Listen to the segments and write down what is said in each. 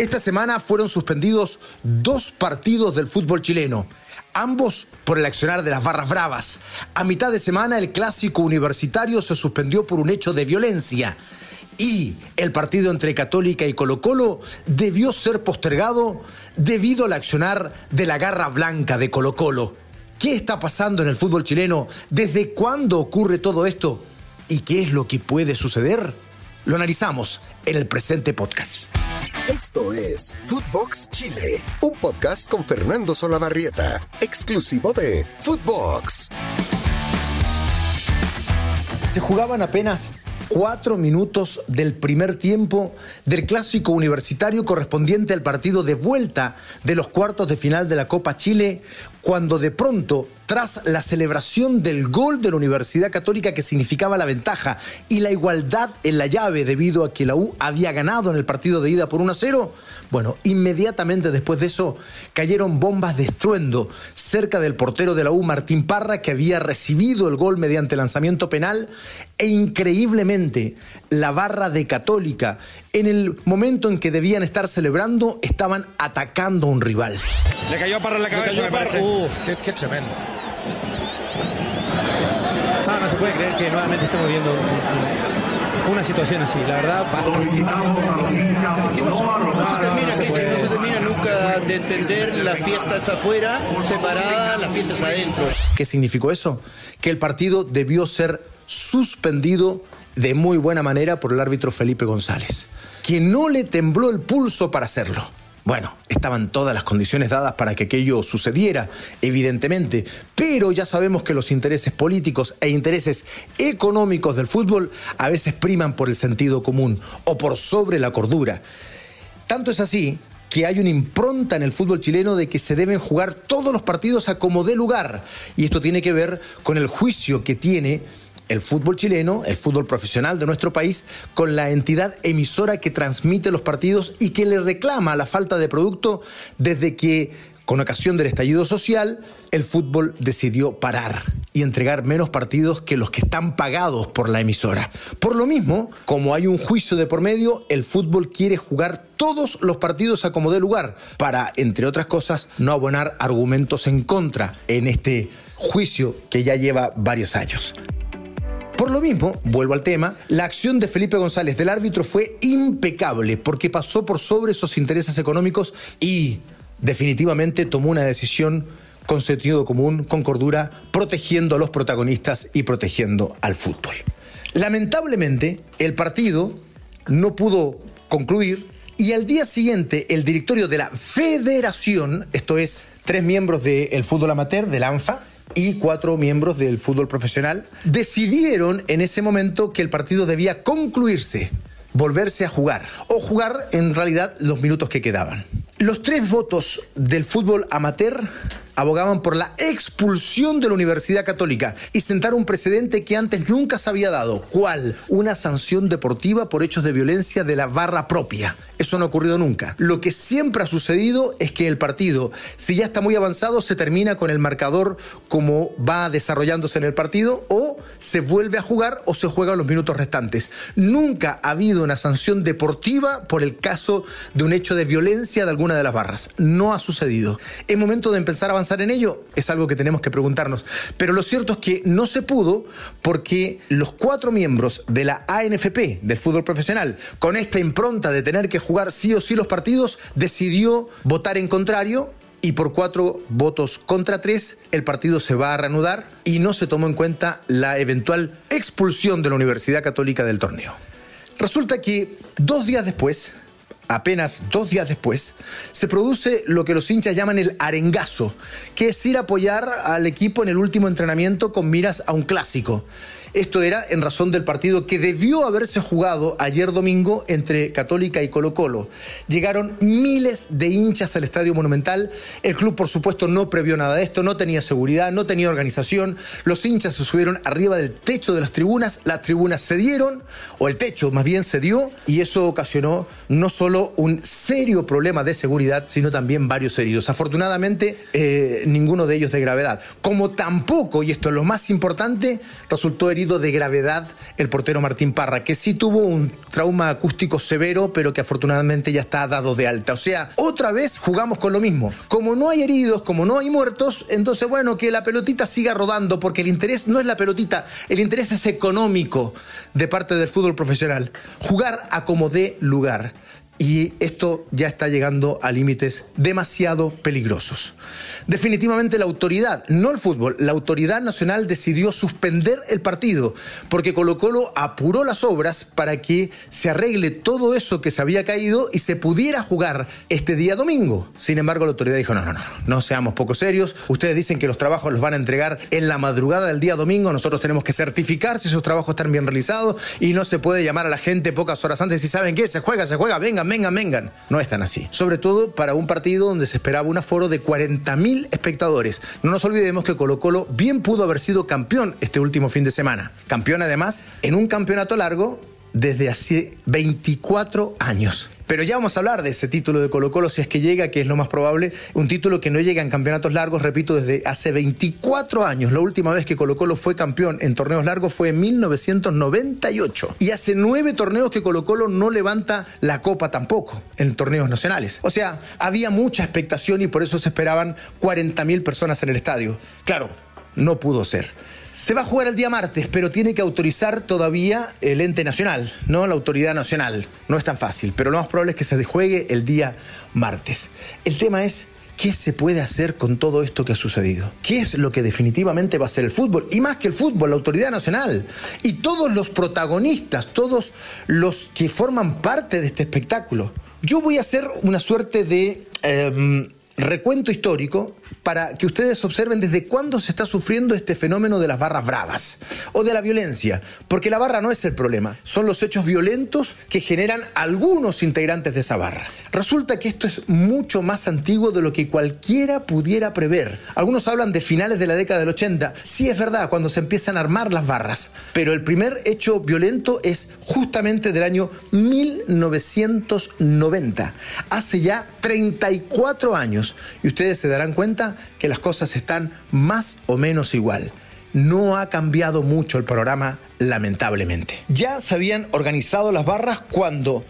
Esta semana fueron suspendidos dos partidos del fútbol chileno, ambos por el accionar de las barras bravas. A mitad de semana el clásico universitario se suspendió por un hecho de violencia y el partido entre Católica y Colo Colo debió ser postergado debido al accionar de la garra blanca de Colo Colo. ¿Qué está pasando en el fútbol chileno? ¿Desde cuándo ocurre todo esto? ¿Y qué es lo que puede suceder? Lo analizamos en el presente podcast. Esto es Footbox Chile, un podcast con Fernando Solabarrieta, exclusivo de Footbox. Se jugaban apenas cuatro minutos del primer tiempo del clásico universitario correspondiente al partido de vuelta de los cuartos de final de la Copa Chile, cuando de pronto, tras la celebración del gol de la Universidad Católica que significaba la ventaja y la igualdad en la llave debido a que la U había ganado en el partido de ida por 1 a 0, bueno, inmediatamente después de eso cayeron bombas de estruendo cerca del portero de la U, Martín Parra, que había recibido el gol mediante lanzamiento penal e increíblemente la barra de Católica, en el momento en que debían estar celebrando, estaban atacando a un rival. Le cayó para la cabeza, me parece. Uf, qué, qué tremendo. Ah, no se puede creer que nuevamente estamos viendo una situación así, la verdad. Que no, se- no se termina, que no se termina nunca de entender las fiestas afuera, separadas, las fiestas adentro. ¿Qué significó eso? Que el partido debió ser suspendido de muy buena manera por el árbitro Felipe González, que no le tembló el pulso para hacerlo. Bueno, estaban todas las condiciones dadas para que aquello sucediera, evidentemente, pero ya sabemos que los intereses políticos e intereses económicos del fútbol a veces priman por el sentido común o por sobre la cordura. Tanto es así que hay una impronta en el fútbol chileno de que se deben jugar todos los partidos a como dé lugar. Y esto tiene que ver con el juicio que tiene el fútbol chileno, el fútbol profesional de nuestro país, con la entidad emisora que transmite los partidos y que le reclama la falta de producto desde que, con ocasión del estallido social, el fútbol decidió parar y entregar menos partidos que los que están pagados por la emisora. Por lo mismo, como hay un juicio de por medio, el fútbol quiere jugar todos los partidos a como dé lugar para, entre otras cosas, no abonar argumentos en contra en este juicio que ya lleva varios años. Por lo mismo, vuelvo al tema, la acción de Felipe González del árbitro fue impecable porque pasó por sobre esos intereses económicos y definitivamente tomó una decisión con sentido común, con cordura, protegiendo a los protagonistas y protegiendo al fútbol. Lamentablemente, el partido no pudo concluir y al día siguiente el directorio de la federación, esto es, tres miembros del fútbol amateur, del ANFA, y cuatro miembros del fútbol profesional, decidieron en ese momento que el partido debía concluirse, volverse a jugar, o jugar en realidad los minutos que quedaban. Los tres votos del fútbol amateur abogaban por la expulsión de la Universidad Católica y sentar un precedente que antes nunca se había dado. ¿Cuál? Una sanción deportiva por hechos de violencia de la barra propia. Eso no ha ocurrido nunca. Lo que siempre ha sucedido es que el partido, si ya está muy avanzado, se termina con el marcador como va desarrollándose en el partido o se vuelve a jugar o se juega los minutos restantes. Nunca ha habido una sanción deportiva por el caso de un hecho de violencia de alguna de las barras. No ha sucedido. ¿Es momento de empezar a avanzar en ello? Es algo que tenemos que preguntarnos. Pero lo cierto es que no se pudo porque los cuatro miembros de la ANFP, del fútbol profesional, con esta impronta de tener que jugar sí o sí los partidos, decidió votar en contrario y por cuatro votos contra tres, el partido se va a reanudar y no se tomó en cuenta la eventual expulsión de la Universidad Católica del torneo. Resulta que dos días después, apenas dos días después, se produce lo que los hinchas llaman el arengazo, que es ir a apoyar al equipo en el último entrenamiento con miras a un clásico. Esto era en razón del partido que debió haberse jugado ayer domingo entre Católica y Colo Colo. Llegaron miles de hinchas al Estadio Monumental. El club, por supuesto, no previó nada de esto, no tenía seguridad, no tenía organización. Los hinchas se subieron arriba del techo de las tribunas, las tribunas cedieron, o el techo más bien cedió, y eso ocasionó no solo un serio problema de seguridad, sino también varios heridos. Afortunadamente, eh, ninguno de ellos de gravedad. Como tampoco, y esto es lo más importante, resultó herido de gravedad el portero Martín Parra, que sí tuvo un trauma acústico severo, pero que afortunadamente ya está dado de alta. O sea, otra vez jugamos con lo mismo. Como no hay heridos, como no hay muertos, entonces bueno, que la pelotita siga rodando, porque el interés no es la pelotita, el interés es económico de parte del fútbol profesional. Jugar a como dé lugar y esto ya está llegando a límites demasiado peligrosos. Definitivamente la autoridad, no el fútbol, la autoridad nacional decidió suspender el partido porque Colo Colo apuró las obras para que se arregle todo eso que se había caído y se pudiera jugar este día domingo. Sin embargo, la autoridad dijo, no, no, no, no seamos poco serios, ustedes dicen que los trabajos los van a entregar en la madrugada del día domingo, nosotros tenemos que certificar si esos trabajos están bien realizados y no se puede llamar a la gente pocas horas antes y saben qué, se juega, se juega, vengan, vengan, vengan. No es tan así. Sobre todo para un partido donde se esperaba un aforo de 40.000 espectadores. No nos olvidemos que Colo Colo bien pudo haber sido campeón este último fin de semana. Campeón además en un campeonato largo desde hace 24 años. Pero ya vamos a hablar de ese título de Colo Colo si es que llega, que es lo más probable. Un título que no llega en campeonatos largos, repito, desde hace 24 años. La última vez que Colo Colo fue campeón en torneos largos fue en 1998. Y hace nueve torneos que Colo Colo no levanta la copa tampoco en torneos nacionales. O sea, había mucha expectación y por eso se esperaban 40.000 personas en el estadio. Claro, no pudo ser. Se va a jugar el día martes, pero tiene que autorizar todavía el ente nacional, no la autoridad nacional. No es tan fácil, pero lo más probable es que se juegue el día martes. El tema es ¿Qué se puede hacer con todo esto que ha sucedido? ¿Qué es lo que definitivamente va a ser el fútbol? Y más que el fútbol, la autoridad nacional. Y todos los protagonistas, todos los que forman parte de este espectáculo. Yo voy a hacer una suerte de em, recuento histórico para que ustedes observen desde cuándo se está sufriendo este fenómeno de las barras bravas o de la violencia, porque la barra no es el problema, son los hechos violentos que generan algunos integrantes de esa barra. Resulta que esto es mucho más antiguo de lo que cualquiera pudiera prever. Algunos hablan de finales de la década del 80, sí es verdad, cuando se empiezan a armar las barras, pero el primer hecho violento es justamente del año 1990, hace ya 34 años, y ustedes se darán que las cosas están más o menos igual. No ha cambiado mucho el programa, lamentablemente. Ya se habían organizado las barras cuando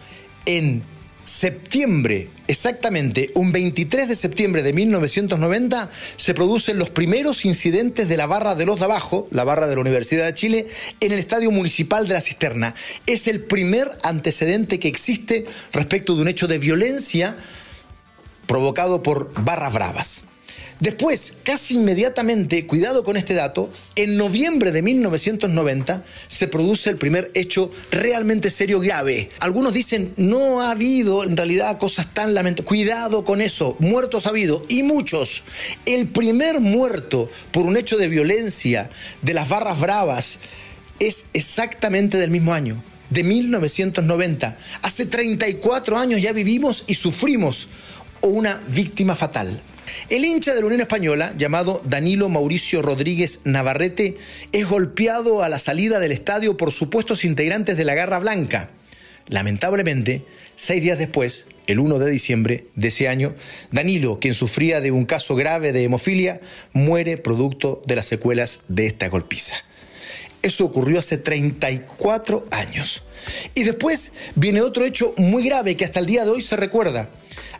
en septiembre, exactamente un 23 de septiembre de 1990, se producen los primeros incidentes de la barra de los de abajo, la barra de la Universidad de Chile, en el Estadio Municipal de la Cisterna. Es el primer antecedente que existe respecto de un hecho de violencia provocado por barras bravas. Después, casi inmediatamente, cuidado con este dato, en noviembre de 1990 se produce el primer hecho realmente serio grave. Algunos dicen, no ha habido en realidad cosas tan lamentables. Cuidado con eso, muertos ha habido, y muchos. El primer muerto por un hecho de violencia de las barras bravas es exactamente del mismo año, de 1990. Hace 34 años ya vivimos y sufrimos una víctima fatal. El hincha de la Unión Española, llamado Danilo Mauricio Rodríguez Navarrete, es golpeado a la salida del estadio por supuestos integrantes de la Garra Blanca. Lamentablemente, seis días después, el 1 de diciembre de ese año, Danilo, quien sufría de un caso grave de hemofilia, muere producto de las secuelas de esta golpiza. Eso ocurrió hace 34 años. Y después viene otro hecho muy grave que hasta el día de hoy se recuerda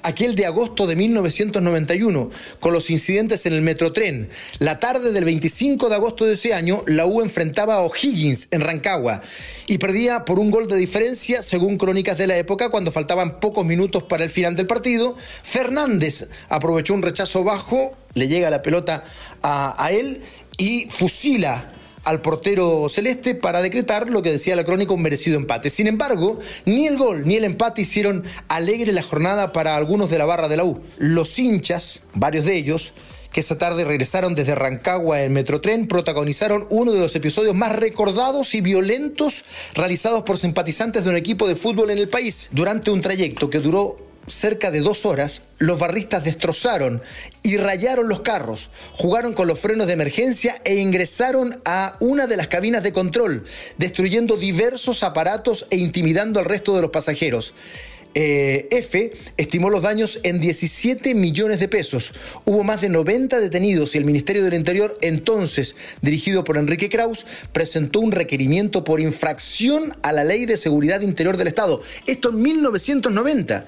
aquel de agosto de 1991, con los incidentes en el Metrotren. La tarde del 25 de agosto de ese año, la U enfrentaba a O'Higgins en Rancagua y perdía por un gol de diferencia, según crónicas de la época, cuando faltaban pocos minutos para el final del partido. Fernández aprovechó un rechazo bajo, le llega la pelota a, a él y fusila al portero celeste para decretar lo que decía la crónica un merecido empate. Sin embargo, ni el gol ni el empate hicieron alegre la jornada para algunos de la barra de la U. Los hinchas, varios de ellos, que esa tarde regresaron desde Rancagua en Metrotren, protagonizaron uno de los episodios más recordados y violentos realizados por simpatizantes de un equipo de fútbol en el país, durante un trayecto que duró cerca de dos horas, los barristas destrozaron y rayaron los carros, jugaron con los frenos de emergencia e ingresaron a una de las cabinas de control, destruyendo diversos aparatos e intimidando al resto de los pasajeros. eh, F estimó los daños en 17 millones de pesos. Hubo más de 90 detenidos y el Ministerio del Interior, entonces dirigido por Enrique Kraus, presentó un requerimiento por infracción a la Ley de Seguridad Interior del Estado. Esto en 1990.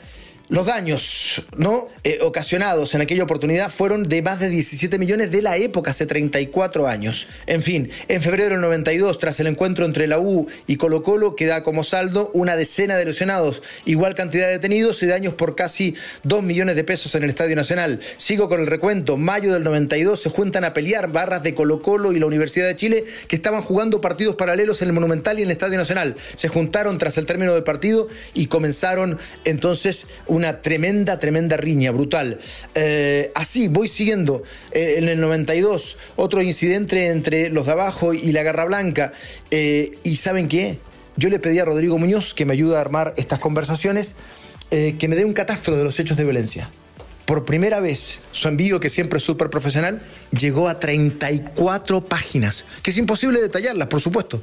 Los daños ¿no? Eh, ocasionados en aquella oportunidad fueron de más de 17 millones de la época, hace 34 años. En fin, en febrero del 92, tras el encuentro entre la U y Colo Colo, queda como saldo una decena de lesionados, igual cantidad de detenidos y daños por casi 2 millones de pesos en el Estadio Nacional. Sigo con el recuento. Mayo del 92 se juntan a pelear barras de Colo Colo y la Universidad de Chile que estaban jugando partidos paralelos en el Monumental y en el Estadio Nacional. Se juntaron tras el término del partido y comenzaron entonces una tremenda, tremenda riña, brutal. Eh, así, voy siguiendo. Eh, en el 92, otro incidente entre los de abajo y la Garra Blanca. Eh, ¿Y saben qué? Yo le pedí a Rodrigo Muñoz, que me ayuda a armar estas conversaciones, que me dé un catastro de los hechos de violencia. Por primera vez, su envío, que siempre es súper profesional, llegó a 34 páginas, que es imposible detallarlas, por supuesto.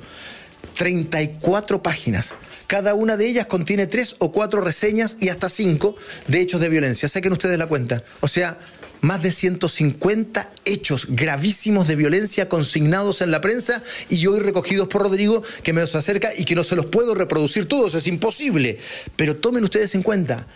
34 páginas. Cada una de ellas contiene tres o cuatro reseñas y hasta cinco de hechos de violencia. Saquen ustedes la cuenta. O sea, más de 150 hechos gravísimos de violencia consignados en la prensa y hoy recogidos por Rodrigo, que me los acerca y que no se los puedo reproducir todos, es imposible. Pero tomen ustedes en cuenta,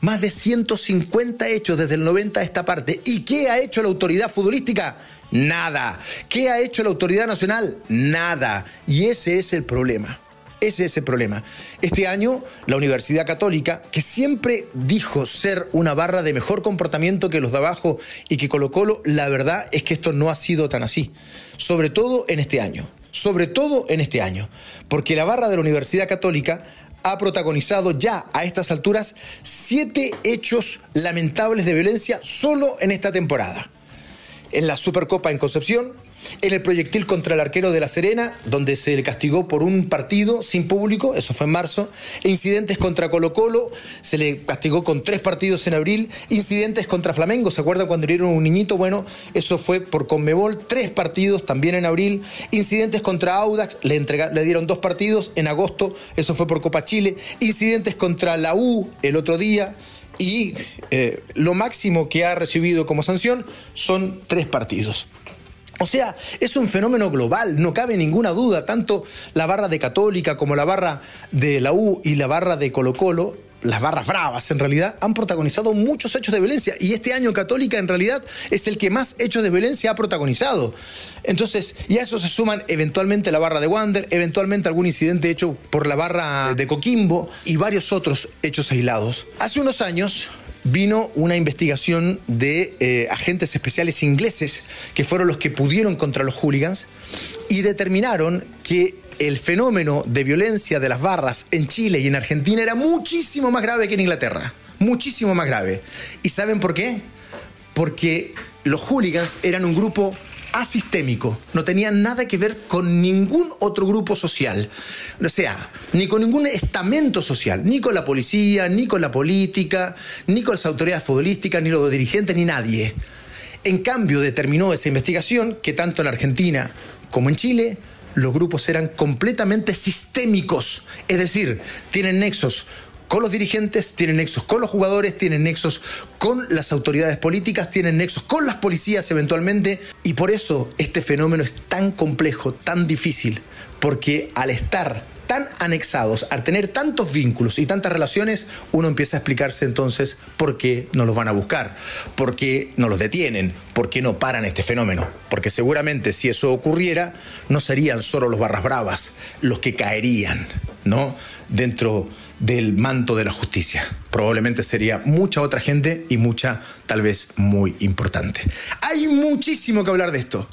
más de 150 hechos desde el 90 a esta parte. ¿Y qué ha hecho la autoridad futbolística? Nada. ¿Qué ha hecho la autoridad nacional? Nada. Y ese es el problema. Ese es el problema. Este año, la Universidad Católica, que siempre dijo ser una barra de mejor comportamiento que los de abajo y que Colo Colo, la verdad es que esto no ha sido tan así. Sobre todo en este año. Sobre todo en este año. Porque la barra de la Universidad Católica ha protagonizado ya a estas alturas siete hechos lamentables de violencia solo en esta temporada. En la Supercopa en Concepción, en el proyectil contra el arquero de La Serena, donde se le castigó por un partido sin público, eso fue en marzo, incidentes contra Colo Colo, se le castigó con tres partidos en abril, incidentes contra Flamengo, ¿se acuerdan cuando dieron un niñito? Bueno, eso fue por Conmebol, tres partidos también en abril, incidentes contra Audax, le, le dieron dos partidos en agosto, eso fue por Copa Chile, incidentes contra la U el otro día, y eh, lo máximo que ha recibido como sanción son tres partidos. O sea, es un fenómeno global, no cabe ninguna duda, tanto la barra de Católica como la barra de la U y la barra de Colo Colo las barras bravas en realidad han protagonizado muchos hechos de violencia y este año Católica en realidad es el que más hechos de violencia ha protagonizado. Entonces, y a eso se suman eventualmente la barra de Wander, eventualmente algún incidente hecho por la barra de Coquimbo y varios otros hechos aislados. Hace unos años vino una investigación de eh, agentes especiales ingleses que fueron los que pudieron contra los hooligans y determinaron que el fenómeno de violencia de las barras en Chile y en Argentina era muchísimo más grave que en Inglaterra. Muchísimo más grave. ¿Y saben por qué? Porque los hooligans eran un grupo asistémico, no tenían nada que ver con ningún otro grupo social, o sea, ni con ningún estamento social, ni con la policía, ni con la política, ni con las autoridades futbolísticas, ni los dirigentes, ni nadie. En cambio, determinó esa investigación que tanto en Argentina como en Chile los grupos eran completamente sistémicos, es decir, tienen nexos con los dirigentes, tienen nexos con los jugadores, tienen nexos con las autoridades políticas, tienen nexos con las policías eventualmente, y por eso este fenómeno es tan complejo, tan difícil, porque al estar tan anexados, al tener tantos vínculos y tantas relaciones, uno empieza a explicarse entonces por qué no los van a buscar, por qué no los detienen, por qué no paran este fenómeno. Porque seguramente si eso ocurriera, no serían solo los barras bravas los que caerían, ¿no? Dentro del manto de la justicia. Probablemente sería mucha otra gente y mucha, tal vez, muy importante. Hay muchísimo que hablar de esto.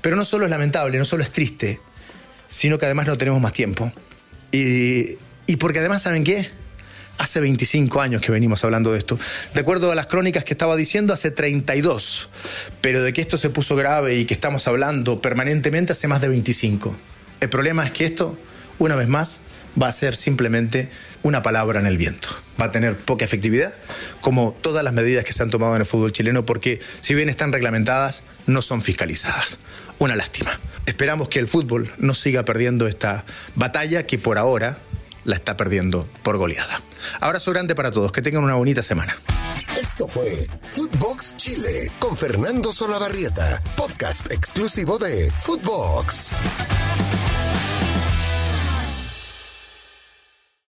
Pero no solo es lamentable, no solo es triste, sino que además no tenemos más tiempo. Y, porque además, ¿saben qué? Hace 25 años que venimos hablando de esto. De acuerdo a las crónicas que estaba diciendo, hace 32. Pero de que esto se puso grave y que estamos hablando permanentemente hace más de 25. El problema es que esto, una vez más, va a ser simplemente una palabra en el viento. Va a tener poca efectividad, como todas las medidas que se han tomado en el fútbol chileno, porque si bien están reglamentadas, no son fiscalizadas. Una lástima. Esperamos que el fútbol no siga perdiendo esta batalla que por ahora la está perdiendo por goleada. Abrazo grande para todos, que tengan una bonita semana. Esto fue Footbox Chile con Fernando Solabarrieta, podcast exclusivo de Footbox.